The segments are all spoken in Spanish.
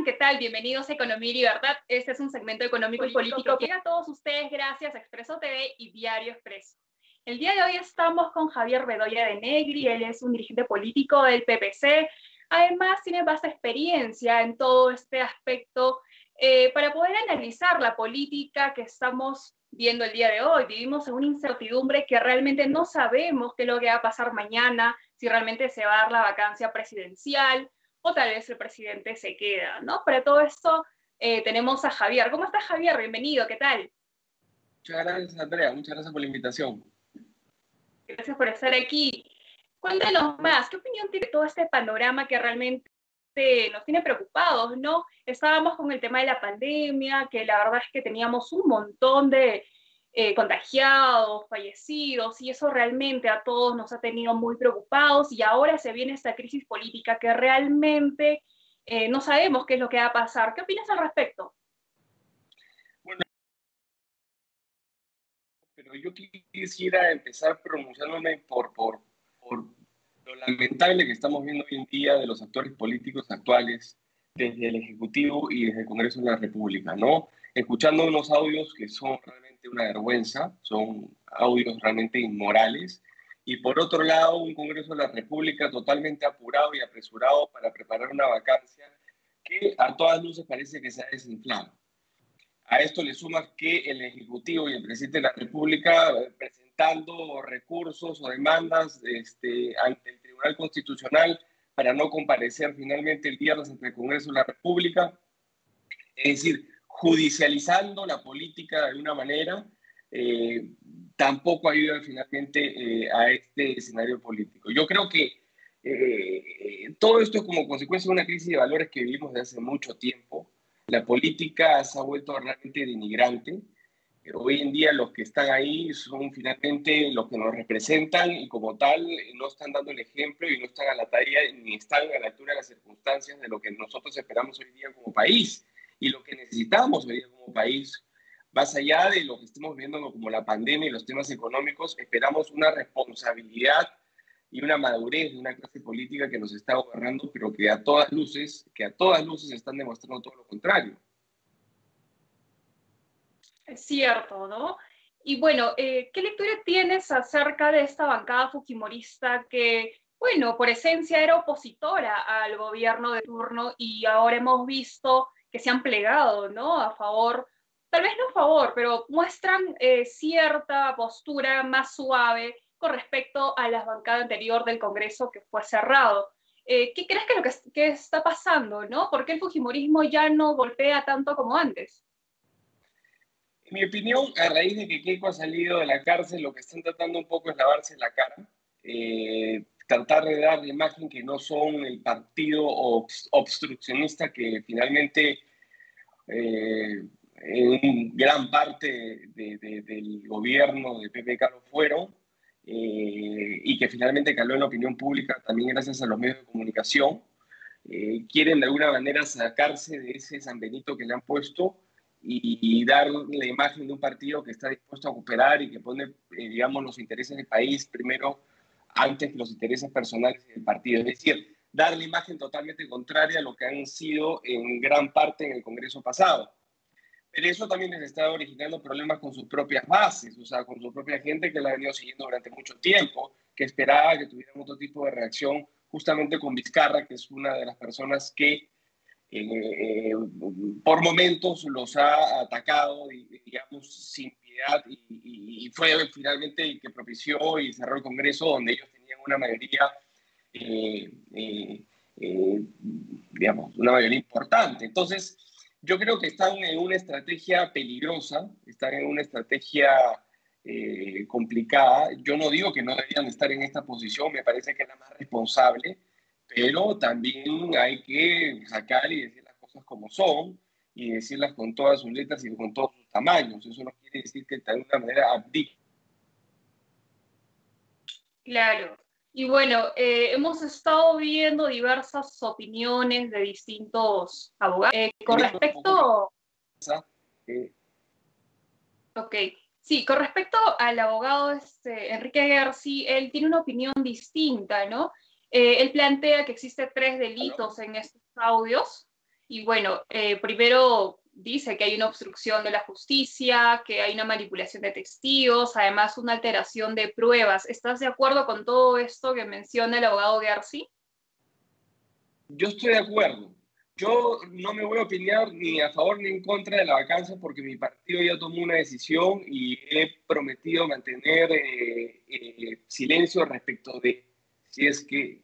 están? ¿Qué tal? Bienvenidos a Economía y Libertad. Este es un segmento económico y político que llega a todos ustedes gracias a Expreso TV y Diario Expreso. El día de hoy estamos con Javier Bedoya de Negri, él es un dirigente político del PPC, además tiene vasta experiencia en todo este aspecto eh, para poder analizar la política que estamos viendo el día de hoy. Vivimos en una incertidumbre que realmente no sabemos qué es lo que va a pasar mañana, si realmente se va a dar la vacancia presidencial, o tal vez el presidente se queda, ¿no? Para todo esto eh, tenemos a Javier. ¿Cómo estás, Javier? Bienvenido, ¿qué tal? Muchas gracias, Andrea. Muchas gracias por la invitación. Gracias por estar aquí. Cuéntanos más, ¿qué opinión tiene todo este panorama que realmente nos tiene preocupados, ¿no? Estábamos con el tema de la pandemia, que la verdad es que teníamos un montón de eh, contagiados, fallecidos, y eso realmente a todos nos ha tenido muy preocupados y ahora se viene esta crisis política que realmente eh, no sabemos qué es lo que va a pasar. ¿Qué opinas al respecto? Bueno, pero yo quisiera empezar pronunciándome por, por, por lo lamentable que estamos viendo hoy en día de los actores políticos actuales desde el Ejecutivo y desde el Congreso de la República, ¿no? Escuchando unos audios que son realmente una vergüenza, son audios realmente inmorales. Y por otro lado, un Congreso de la República totalmente apurado y apresurado para preparar una vacancia que a todas luces parece que se ha desinflado. A esto le suma que el Ejecutivo y el Presidente de la República eh, presentando recursos o demandas este, ante el Tribunal Constitucional para no comparecer finalmente el viernes ante el Congreso de la República. Es decir, judicializando la política de alguna manera, eh, tampoco ayuda finalmente eh, a este escenario político. Yo creo que eh, todo esto es como consecuencia de una crisis de valores que vivimos desde hace mucho tiempo. La política se ha vuelto realmente denigrante. Hoy en día los que están ahí son finalmente los que nos representan y como tal no están dando el ejemplo y no están a la talla ni están a la altura de las circunstancias de lo que nosotros esperamos hoy día como país y lo que necesitamos hoy como país, más allá de lo que estemos viendo como la pandemia y los temas económicos, esperamos una responsabilidad y una madurez de una clase política que nos está gobernando, pero que a todas luces, que a todas luces están demostrando todo lo contrario. Es cierto, ¿no? Y bueno, eh, ¿qué lectura tienes acerca de esta bancada fujimorista que, bueno, por esencia era opositora al gobierno de turno y ahora hemos visto que se han plegado, ¿no? A favor, tal vez no a favor, pero muestran eh, cierta postura más suave con respecto a la bancada anterior del Congreso que fue cerrado. Eh, ¿Qué crees que lo que, está pasando, no? ¿Por qué el fujimorismo ya no golpea tanto como antes? En mi opinión, a raíz de que Keiko ha salido de la cárcel, lo que están tratando un poco es lavarse la cara. Eh, tratar de dar la imagen que no son el partido obstruccionista que finalmente eh, en gran parte del gobierno de Pepe Carlos fueron eh, y que finalmente caló en la opinión pública también gracias a los medios de comunicación. Eh, quieren de alguna manera sacarse de ese San Benito que le han puesto y, dar la imagen de un partido que está dispuesto a cooperar y que pone, digamos, los intereses del país primero antes que los intereses personales del partido. Es decir, dar la imagen totalmente contraria a lo que han sido en gran parte en el Congreso pasado. Pero eso también les está originando problemas con sus propias bases, o sea, con su propia gente que la ha venido siguiendo durante mucho tiempo, que esperaba que tuvieran otro tipo de reacción, justamente con Vizcarra, que es una de las personas que eh, por momentos los ha atacado, digamos, sin piedad, y, fue finalmente el que propició y cerró el Congreso, donde ellos tenían una mayoría, eh, eh, digamos, una mayoría importante. Entonces, yo creo que están en una estrategia peligrosa, están en una estrategia complicada. Yo no digo que no deberían estar en esta posición, me parece que es la más responsable pero también hay que sacar y decir las cosas como son y decirlas con todas sus letras y con todos tamaños. Eso no quiere decir que de alguna manera abdique. Claro. Y bueno, eh, hemos estado viendo diversas opiniones de distintos abogados. Eh, con respecto... Ok. Sí, con respecto al abogado este, Enrique García, él tiene una opinión distinta, ¿no? Eh, él plantea que existen tres delitos en estos audios. Y bueno, primero dice que hay una obstrucción de la justicia, que hay una manipulación de testigos, además una alteración de pruebas. ¿Estás de acuerdo con todo esto que menciona el abogado García? Yo estoy de acuerdo. Yo no me voy a opinar ni a favor ni en contra de la vacancia porque mi partido ya tomó una decisión y he prometido mantener eh, eh, silencio respecto de si es que,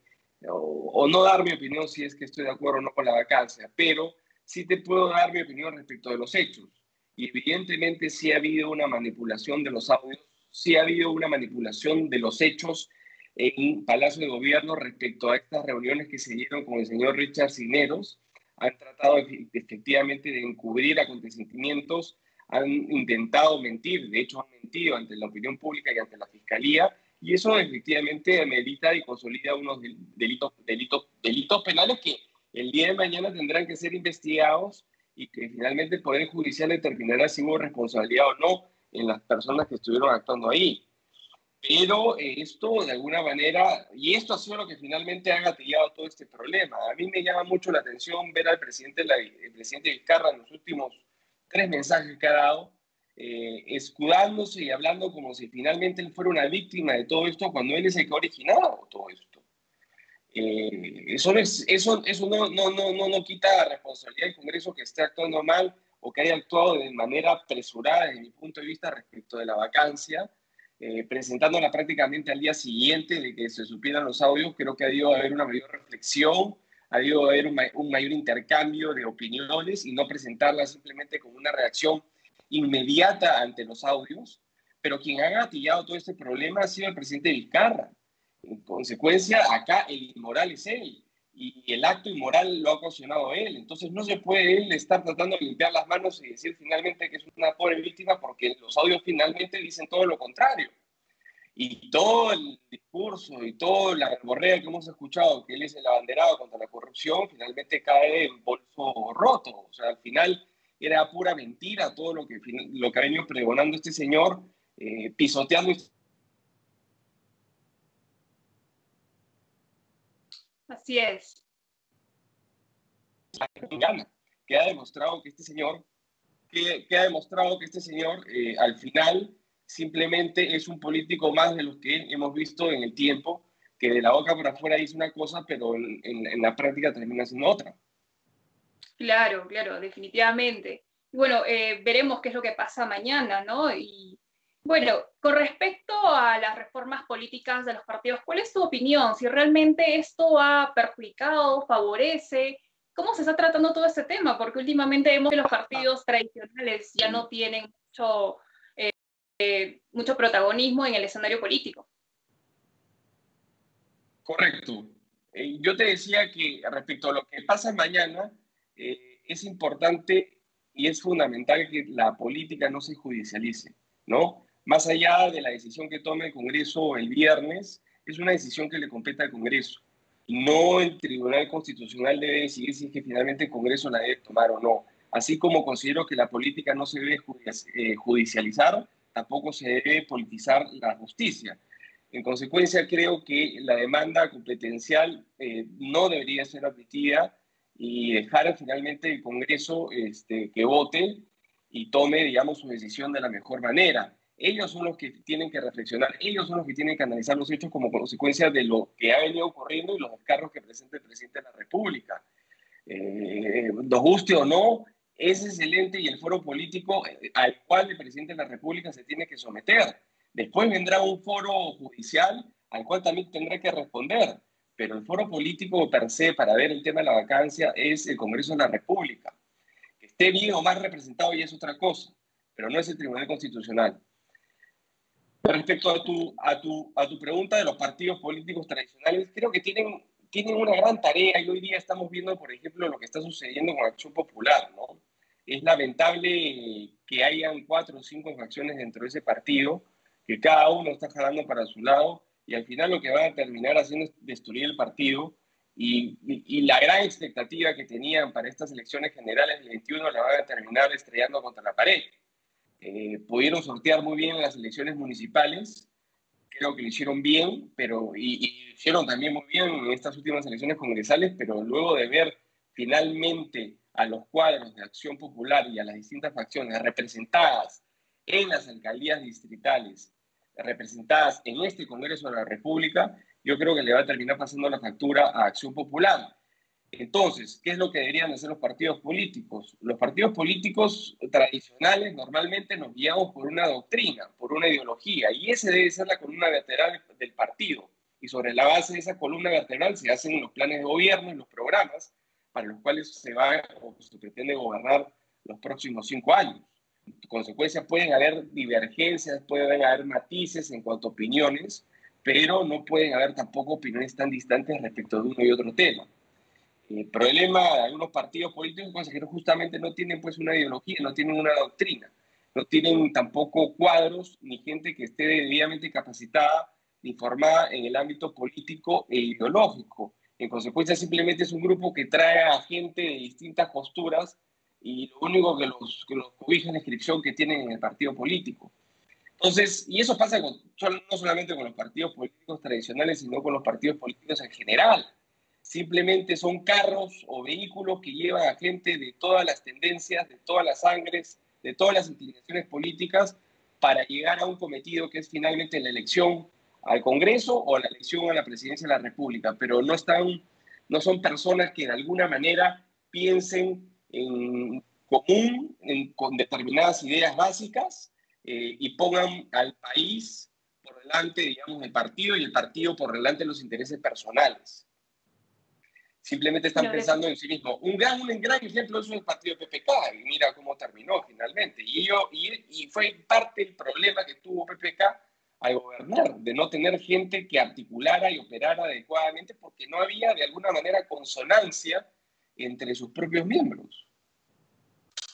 o, o no dar mi opinión si es que estoy de acuerdo o no con la vacancia, pero sí te puedo dar mi opinión respecto de los hechos. Y evidentemente sí ha habido una manipulación de los audios, sí ha habido una manipulación de los hechos en Palacio de Gobierno respecto a estas reuniones que se dieron con el señor Richard Cineros. Han tratado efectivamente de encubrir acontecimientos, han intentado mentir, de hecho han mentido ante la opinión pública y ante la Fiscalía, y eso efectivamente medita y consolida unos delitos, delitos, delitos penales que el día de mañana tendrán que ser investigados y que finalmente el Poder Judicial determinará si hubo responsabilidad o no en las personas que estuvieron actuando ahí. Pero eh, esto de alguna manera, y esto ha sido lo que finalmente ha gatillado todo este problema. A mí me llama mucho la atención ver al presidente, el presidente Vizcarra en los últimos tres mensajes que ha dado, eh, escudándose y hablando como si finalmente él fuera una víctima de todo esto, cuando él es el que ha originado todo esto. Eh, eso no, es, eso, eso no, no, no, no, quita responsabilidad del Congreso que esté actuando mal o que haya actuado de manera apresurada desde mi punto de vista respecto de la vacancia, eh, presentándola prácticamente al día siguiente de que se supieran los audios, creo que ha debido haber una mayor reflexión, ha debido haber un, un mayor intercambio de opiniones y no presentarla simplemente como una reacción inmediata ante los audios, pero quien ha gatillado todo este problema ha sido el presidente Vizcarra. En consecuencia, acá el inmoral es él y el acto inmoral lo ha ocasionado él. Entonces no se puede él estar tratando de limpiar las manos y decir finalmente que es una pobre víctima porque los audios finalmente dicen todo lo contrario. Y todo el discurso y toda la verborrea que hemos escuchado, que él es el abanderado contra la corrupción, finalmente cae en bolso roto. O sea, al final era pura mentira todo lo que, lo que pregonando este señor, eh, pisoteando Así es. Que ha demostrado que este señor, que, ha demostrado que este señor eh, al final simplemente es un político más de los que hemos visto en el tiempo, que de la boca por afuera dice una cosa, pero en, en la práctica termina siendo otra. Claro, claro, definitivamente. Bueno, eh, veremos qué es lo que pasa mañana, ¿no? Y bueno, con respecto a las reformas políticas de los partidos, ¿cuál es tu opinión? Si realmente esto ha perjudicado, favorece, ¿cómo se está tratando todo este tema? Porque últimamente vemos que los partidos tradicionales ya no tienen mucho, eh, eh, mucho protagonismo en el escenario político. Correcto. Eh, yo te decía que respecto a lo que pasa mañana, es importante y es fundamental que la política no se judicialice, ¿no? Más allá de la decisión que tome el Congreso el viernes, es una decisión que le compete al Congreso. No el Tribunal Constitucional debe decidir si es que finalmente el Congreso la debe tomar o no. Así como considero que la política no se debe eh, judicializar, tampoco se debe politizar la justicia. En consecuencia, creo que la demanda competencial eh, no debería ser admitida y dejar finalmente el Congreso este, que vote y tome, digamos, su decisión de la mejor manera. Ellos son los que tienen que reflexionar, ellos son los que tienen que analizar los hechos como consecuencia de lo que ha venido ocurriendo y los descargos que presenta el presidente de la República. Eh, nos guste o no, es excelente y el foro político eh, al cual el presidente de la República se tiene que someter. Después vendrá un foro judicial al cual también tendrá que responder, pero el foro político per se para ver el tema de la vacancia es el Congreso de la República. Que esté bien o más representado y es otra cosa, pero no es el Tribunal Constitucional. Respecto a tu, a, tu, a tu pregunta de los partidos políticos tradicionales, creo que tienen, tienen una gran tarea y hoy día estamos viendo, por ejemplo, lo que está sucediendo con Acción Popular, ¿no? Es lamentable que hayan cuatro o cinco facciones dentro de ese partido, que cada uno está jalando para su lado y al final lo que van a terminar haciendo es destruir el partido y, y, la gran expectativa que tenían para estas elecciones generales del 21 la van a terminar estrellando contra la pared. Eh, pudieron sortear muy bien las elecciones municipales, creo que lo hicieron bien, pero y, y, hicieron también muy bien en estas últimas elecciones congresales, pero luego de ver finalmente a los cuadros de Acción Popular y a las distintas facciones representadas en las alcaldías distritales, representadas en este Congreso de la República, yo creo que le va a terminar pasando la factura a Acción Popular. Entonces, ¿qué es lo que deberían hacer los partidos políticos? Los partidos políticos tradicionales normalmente nos guiamos por una doctrina, por una ideología, y esa debe ser la columna vertebral del partido. Y sobre la base de esa columna vertebral se hacen los planes de gobierno y los programas para los cuales se va o se pretende gobernar los próximos cinco años. En consecuencia, pueden haber divergencias, pueden haber matices en cuanto a opiniones, pero no pueden haber tampoco opiniones tan distantes respecto de uno y otro tema. El problema de algunos partidos políticos es que justamente no tienen pues una ideología, no tienen una doctrina, no tienen tampoco cuadros ni gente que esté debidamente capacitada ni formada en el ámbito político e ideológico. En consecuencia, simplemente es un grupo que trae a gente de distintas posturas y lo único que los, que los cobija es la inscripción que tienen en el partido político. Entonces, y eso pasa con, no solamente con los partidos políticos tradicionales, sino con los partidos políticos en general. Simplemente son carros o vehículos que llevan a gente de todas las tendencias, de todas las sangres, de todas las inclinaciones políticas para llegar a un cometido que es finalmente la elección al Congreso o la elección a la presidencia de la República, pero no, están, no son personas que de alguna manera piensen en común con determinadas ideas básicas eh, y pongan al país por delante, digamos, el partido y el partido por delante los intereses personales. Simplemente están pensando en sí mismos. Un gran, un gran ejemplo es el partido PPK, y mira cómo terminó finalmente. Y, yo, y, y fue parte del problema que tuvo PPK al gobernar, de no tener gente que articulara y operara adecuadamente porque no había de alguna manera consonancia entre sus propios miembros.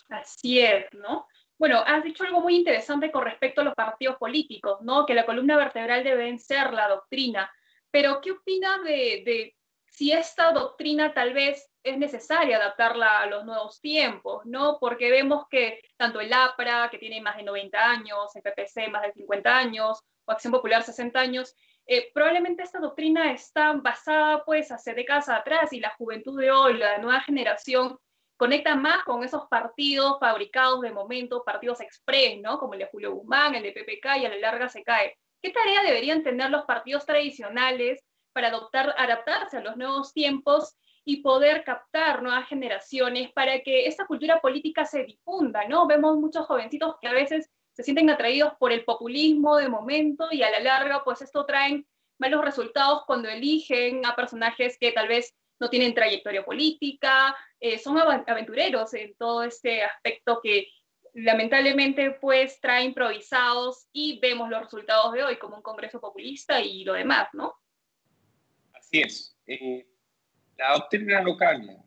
Así es, ¿no? Bueno, has dicho algo muy interesante con respecto a los partidos políticos, ¿no? Que la columna vertebral deben ser la doctrina. Pero, ¿qué opinas de, si esta doctrina tal vez es necesaria adaptarla a los nuevos tiempos, ¿no? Porque vemos que tanto el APRA, que tiene más de 90 años, el PPC más de 50 años, o Acción Popular 60 años, eh, probablemente esta doctrina está basada pues hace décadas atrás y la juventud de hoy, la nueva generación, conecta más con esos partidos fabricados de momento, partidos express, ¿no? Como el de Julio Guzmán, el de PPK y a la larga se cae. ¿Qué tarea deberían tener los partidos tradicionales para adaptarse a los nuevos tiempos y poder captar nuevas generaciones para que esta cultura política se difunda, ¿no? Vemos muchos jovencitos que a veces se sienten atraídos por el populismo de momento y a la larga, pues esto traen malos resultados cuando eligen a personajes que tal vez no tienen trayectoria política, eh, son aventureros en todo este aspecto que lamentablemente pues trae improvisados y vemos los resultados de hoy como un Congreso populista y lo demás, ¿no? Es. Eh, la doctrina no cambia.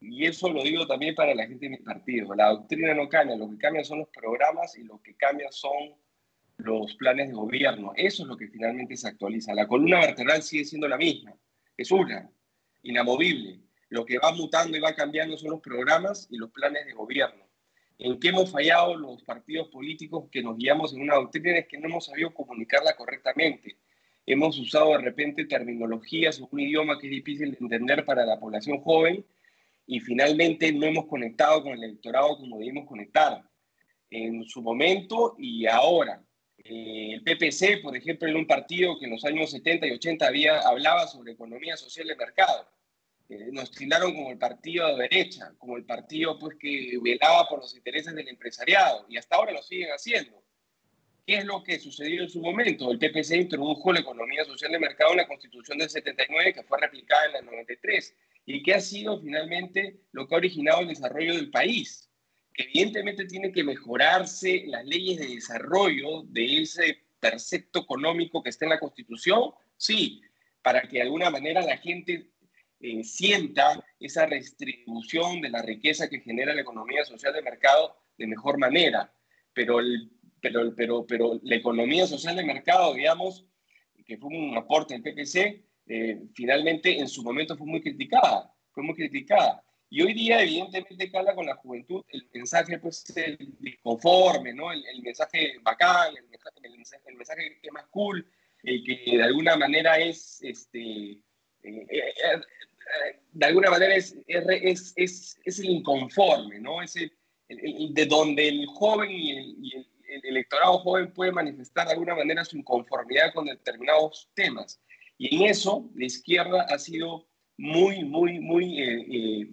Y eso lo digo también para la gente de mi partido. La doctrina no cambia. Lo que cambia son los programas y lo que cambia son los planes de gobierno. Eso es lo que finalmente se actualiza. La columna vertebral sigue siendo la misma. Es una inamovible. Lo que va mutando y va cambiando son los programas y los planes de gobierno. ¿En qué hemos fallado los partidos políticos que nos guiamos en una doctrina? Es que no hemos sabido comunicarla correctamente. Hemos usado de repente terminologías o un idioma que es difícil de entender para la población joven y finalmente no hemos conectado con el electorado como debimos conectar en su momento y ahora. Eh, el PPC, por ejemplo, en un partido que en los años 70 y 80 había, hablaba sobre economía social de mercado. Eh, nos tildaron como el partido de derecha, como el partido pues, que velaba por los intereses del empresariado, y hasta ahora lo siguen haciendo. ¿Qué es lo que sucedió en su momento? El PPC introdujo la economía social de mercado en la Constitución del 79, que fue replicada en la 93, y que ha sido finalmente lo que ha originado el desarrollo del país evidentemente tiene que mejorarse las leyes de desarrollo de ese precepto económico que está en la Constitución, sí, para que de alguna manera la gente eh, sienta esa redistribución de la riqueza que genera la economía social de mercado de mejor manera. Pero, pero, pero, pero la economía social de mercado, digamos, que fue un aporte del PPC, eh, finalmente en su momento fue muy criticada, fue muy criticada. Y hoy día, evidentemente, cala con la juventud el mensaje, pues, el conforme, ¿no? El, mensaje bacán, el mensaje, el mensaje, que es más cool, el que de alguna manera es, este, eh, eh, de alguna manera es, es, es, es, el inconforme, ¿no? Es el, de donde el joven y, el, el, electorado joven puede manifestar de alguna manera su inconformidad con determinados temas. Y en eso la izquierda ha sido muy, muy, muy eh,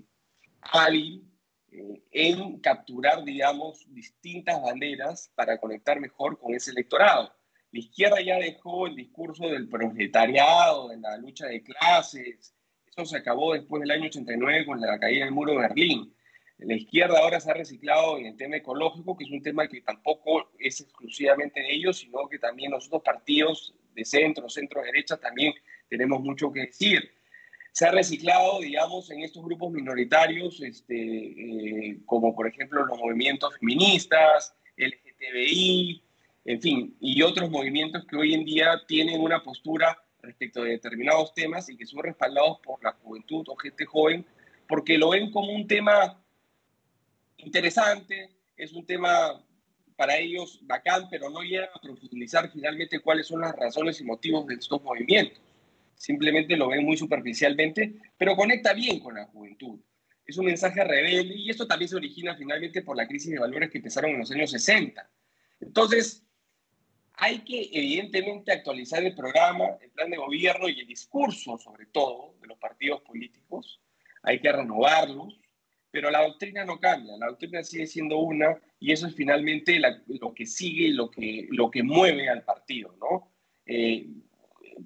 hábil eh, en capturar, digamos, distintas banderas para conectar mejor con ese electorado. La izquierda ya dejó el discurso del proletariado, de la lucha de clases. Eso se acabó después del año 89 con la caída del muro de Berlín. La izquierda ahora se ha reciclado en el tema ecológico, que es un tema que tampoco es exclusivamente de ellos, sino que también los otros partidos de centro, centro derecha también tenemos mucho que decir. Se ha reciclado, digamos, en estos grupos minoritarios, este, eh, como por ejemplo los movimientos feministas, LGTBI, en fin, y otros movimientos que hoy en día tienen una postura respecto de determinados temas y que son respaldados por la juventud o gente joven, porque lo ven como un tema interesante, es un tema para ellos bacán, pero no llegan a profundizar finalmente cuáles son las razones y motivos de estos movimientos simplemente lo ven muy superficialmente, pero conecta bien con la juventud. Es un mensaje rebelde y esto también se origina finalmente por la crisis de valores que empezaron en los años 60. Entonces, hay que evidentemente actualizar el programa, el plan de gobierno y el discurso, sobre todo, de los partidos políticos. Hay que renovarlos, pero la doctrina no cambia, la doctrina sigue siendo una y eso es finalmente lo que sigue, lo que, lo que mueve al partido, ¿no? Eh,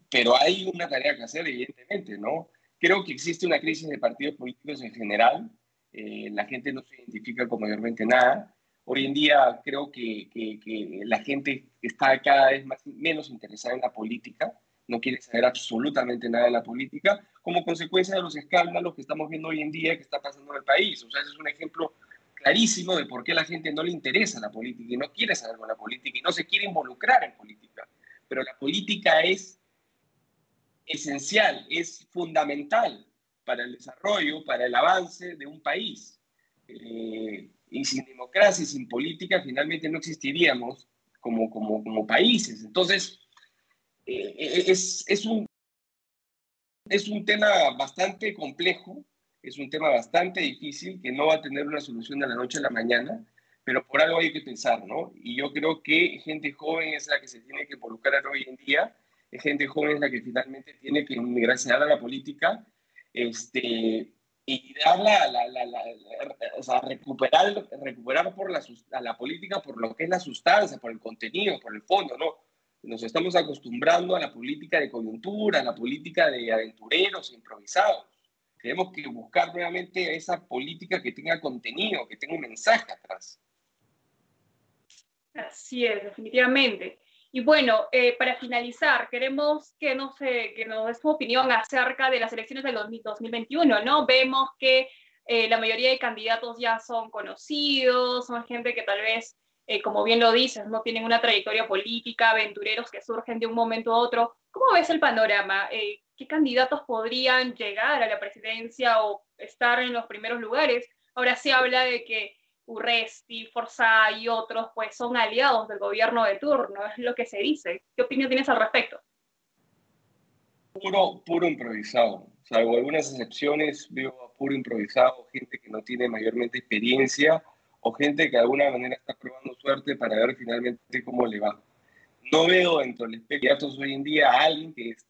pero hay una tarea que hacer, evidentemente, ¿no? Creo que existe una crisis de partidos políticos en general. Eh, la gente no se identifica con mayormente nada. Hoy en día creo que, que, la gente está cada vez más, menos interesada en la política, no quiere saber absolutamente nada de la política, como consecuencia de los escándalos que estamos viendo hoy en día que está pasando en el país. O sea, ese es un ejemplo clarísimo de por qué la gente no le interesa la política y no quiere saber con la política y no se quiere involucrar en política. Pero la política es esencial, es fundamental para el desarrollo, para el avance de un país. Eh, y sin democracia y sin política finalmente no existiríamos como, como, como países. Entonces, es, es, un, es un tema bastante complejo, es un tema bastante difícil que no va a tener una solución de la noche a la mañana, pero por algo hay que pensar, ¿no? Y yo creo que gente joven es la que se tiene que involucrar hoy en día es gente joven la que finalmente tiene que ingresar a la política este, y darla, la, la, la, o sea, recuperar, recuperar por la, a la política por lo que es la sustancia, por el contenido, por el fondo, ¿no? Nos estamos acostumbrando a la política de coyuntura, a la política de aventureros improvisados. Tenemos que buscar nuevamente esa política que tenga contenido, que tenga un mensaje atrás. Así es, definitivamente. Y bueno, eh, para finalizar, queremos que, no sé, que nos des tu opinión acerca de las elecciones del 2021, ¿no? Vemos que eh, la mayoría de candidatos ya son conocidos, son gente que tal vez, eh, como bien lo dices, no tienen una trayectoria política, aventureros que surgen de un momento a otro. ¿Cómo ves el panorama? ¿Qué candidatos podrían llegar a la presidencia o estar en los primeros lugares? Ahora se habla de que Urresti, Forza y otros, pues son aliados del gobierno de turno, es lo que se dice. ¿Qué opinión tienes al respecto? Puro, puro improvisado, salvo algunas excepciones, veo puro improvisado, gente que no tiene mayormente experiencia o gente que de alguna manera está probando suerte para ver finalmente cómo le va. No veo dentro de los candidatos hoy en día a alguien que es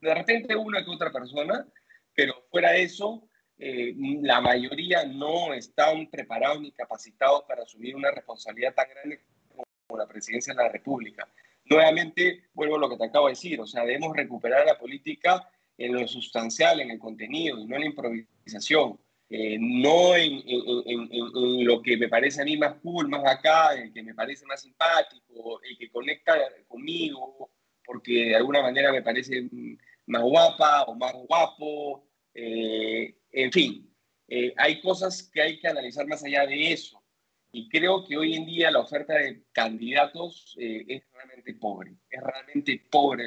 de repente una que otra persona, pero fuera de eso, eh, la mayoría no están preparados ni capacitados para asumir una responsabilidad tan grande como la presidencia de la República. Nuevamente, vuelvo a lo que te acabo de decir, o sea, debemos recuperar la política en lo sustancial, en el contenido, y no en la improvisación, eh, no en, lo que me parece a mí más cool, más acá, el que me parece más simpático, el que conecta conmigo, porque de alguna manera me parece más guapa o más guapo, Eh, en fin, eh, hay cosas que hay que analizar más allá de eso. Y creo que hoy en día la oferta de candidatos es realmente pobre. Es realmente pobre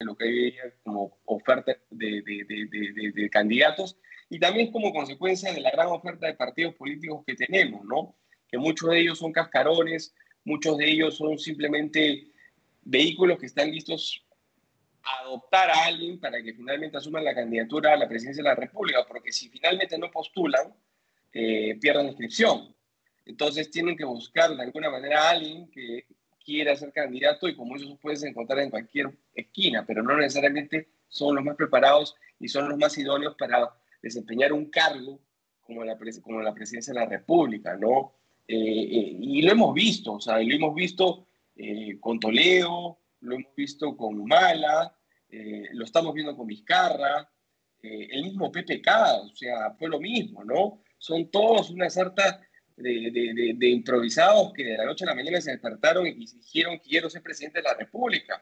lo que hay como oferta de, candidatos y también como consecuencia de la gran oferta de partidos políticos que tenemos, ¿no? Que muchos de ellos son cascarones, muchos de ellos son simplemente vehículos que están listos a adoptar a alguien para que finalmente asuman la candidatura a la presidencia de la República, porque si finalmente no postulan, eh, pierden inscripción. Entonces tienen que buscar de alguna manera a alguien que quiera ser candidato y como eso puedes encontrar en cualquier esquina, pero no necesariamente son los más preparados y son los más idóneos para desempeñar un cargo como la, como la presidencia de la República, ¿no? Eh, eh, y lo hemos visto, o sea, lo hemos visto eh, con Toledo, lo hemos visto con Mala, lo estamos viendo con Vizcarra, el mismo PPK, o sea, fue lo mismo, ¿no? Son todos una sarta de, de, de, improvisados que de la noche a la mañana se despertaron y dijeron quiero ser presidente de la República.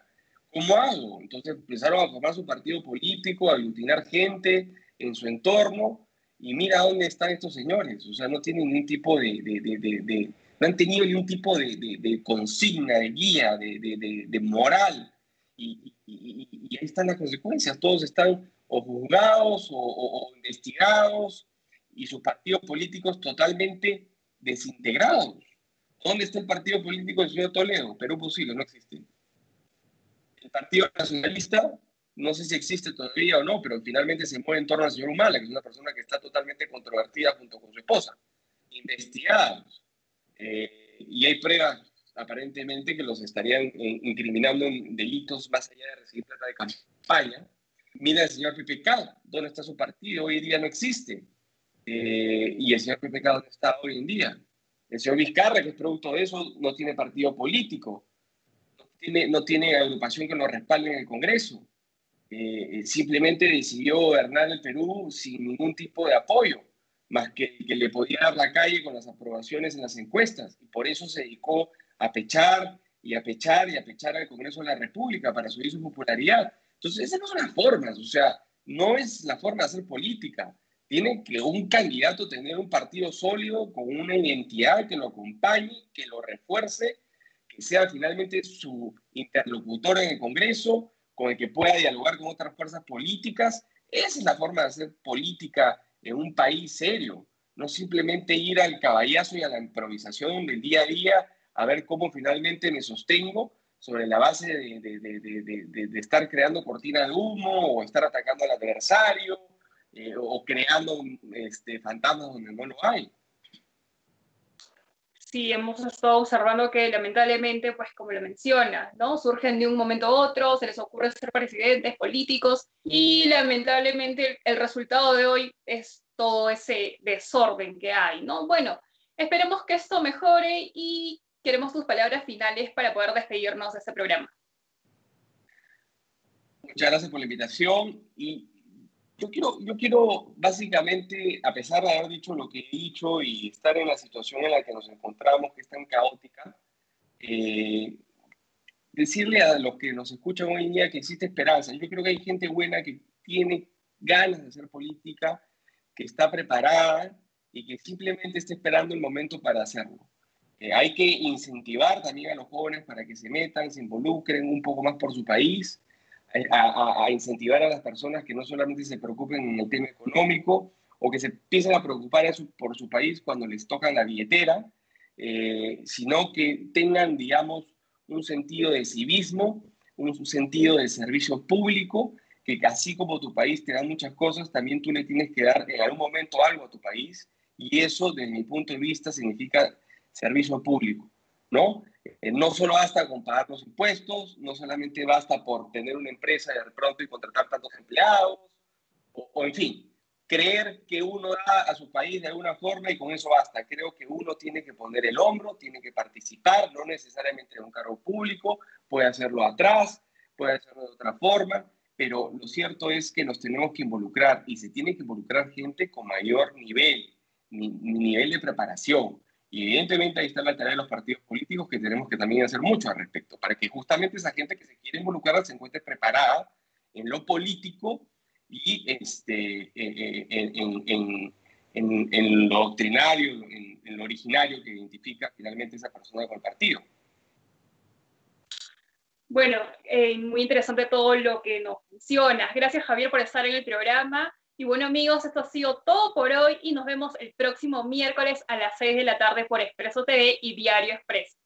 ¿Cómo hago? Entonces empezaron a formar su partido político, a aglutinar gente en su entorno y mira dónde están estos señores. O sea, no tienen ningún tipo de, de no han tenido ningún tipo de, consigna, de guía, de, moral. Y, ahí están las consecuencias. Todos están o juzgados o, o investigados y sus partidos políticos totalmente desintegrados. ¿Dónde está el partido político del señor Toledo? Perú posible, no existe. El Partido Nacionalista, no sé si existe todavía o no, pero finalmente se mueve en torno al señor Humala, que es una persona que está totalmente controvertida junto con su esposa. Investigados. Eh, y hay pruebas aparentemente que los estarían eh, incriminando en delitos más allá de recibir plata de campaña. Mira el señor PPK, ¿dónde está su partido? Hoy día no existe. Eh, y el señor PPK, ¿dónde está hoy en día? El señor Vizcarra, que es producto de eso, no tiene partido político, no tiene, no tiene agrupación que lo respalde en el Congreso. Eh, simplemente decidió gobernar el Perú sin ningún tipo de apoyo, más que que le podía dar la calle con las aprobaciones en las encuestas. Y por eso se dedicó a pechar y a pechar y a pechar al Congreso de la República para subir su popularidad. Entonces, esas no son las formas, o sea, no es la forma de hacer política tiene que un candidato tener un partido sólido, con una identidad que lo acompañe, que lo refuerce, que sea finalmente su interlocutor en el Congreso, con el que pueda dialogar con otras fuerzas políticas. Esa es la forma de hacer política en un país serio, no simplemente ir al caballazo y a la improvisación del día a día a ver cómo finalmente me sostengo sobre la base de, de, de estar creando cortina de humo o estar atacando al adversario eh, o creando este, fantasmas donde no lo hay. Sí, hemos estado observando que lamentablemente, pues como lo menciona, ¿no? Surgen de un momento a otro, se les ocurre ser presidentes, políticos, y lamentablemente el resultado de hoy es todo ese desorden que hay, ¿no? Bueno, esperemos que esto mejore y queremos tus palabras finales para poder despedirnos de este programa. Muchas gracias por la invitación y yo quiero, yo quiero básicamente, a pesar de haber dicho lo que he dicho y estar en la situación en la que nos encontramos, que es tan caótica, eh, decirle a los que nos escuchan hoy en día que existe esperanza. Yo creo que hay gente buena que tiene ganas de hacer política, que está preparada y que simplemente está esperando el momento para hacerlo. Eh, hay que incentivar también a los jóvenes para que se metan, se involucren un poco más por su país a, incentivar a las personas que no solamente se preocupen en el tema económico o que se empiecen a preocupar por su país cuando les tocan la billetera, eh, sino que tengan, digamos, un sentido de civismo, un sentido de servicio público, que así como tu país te da muchas cosas, también tú le tienes que dar en algún momento algo a tu país, y eso, desde mi punto de vista, significa servicio público, ¿no? Eh, no solo basta con pagar los impuestos, no solamente basta por tener una empresa de pronto y contratar tantos empleados, o, en fin, creer que uno da a su país de alguna forma y con eso basta. Creo que uno tiene que poner el hombro, tiene que participar, no necesariamente en un cargo público, puede hacerlo atrás, puede hacerlo de otra forma, pero lo cierto es que nos tenemos que involucrar y se tiene que involucrar gente con mayor nivel, nivel de preparación. Y evidentemente ahí está la tarea de los partidos políticos que tenemos que también hacer mucho al respecto, para que justamente esa gente que se quiere involucrar se encuentre preparada en lo político y este, en, en, lo doctrinario, en, lo originario que identifica finalmente esa persona con el partido. Bueno, eh, muy interesante todo lo que nos mencionas. Gracias Javier por estar en el programa. Y bueno amigos, esto ha sido todo por hoy y nos vemos el próximo miércoles a las 6 de la tarde por Expreso TV y Diario Expreso.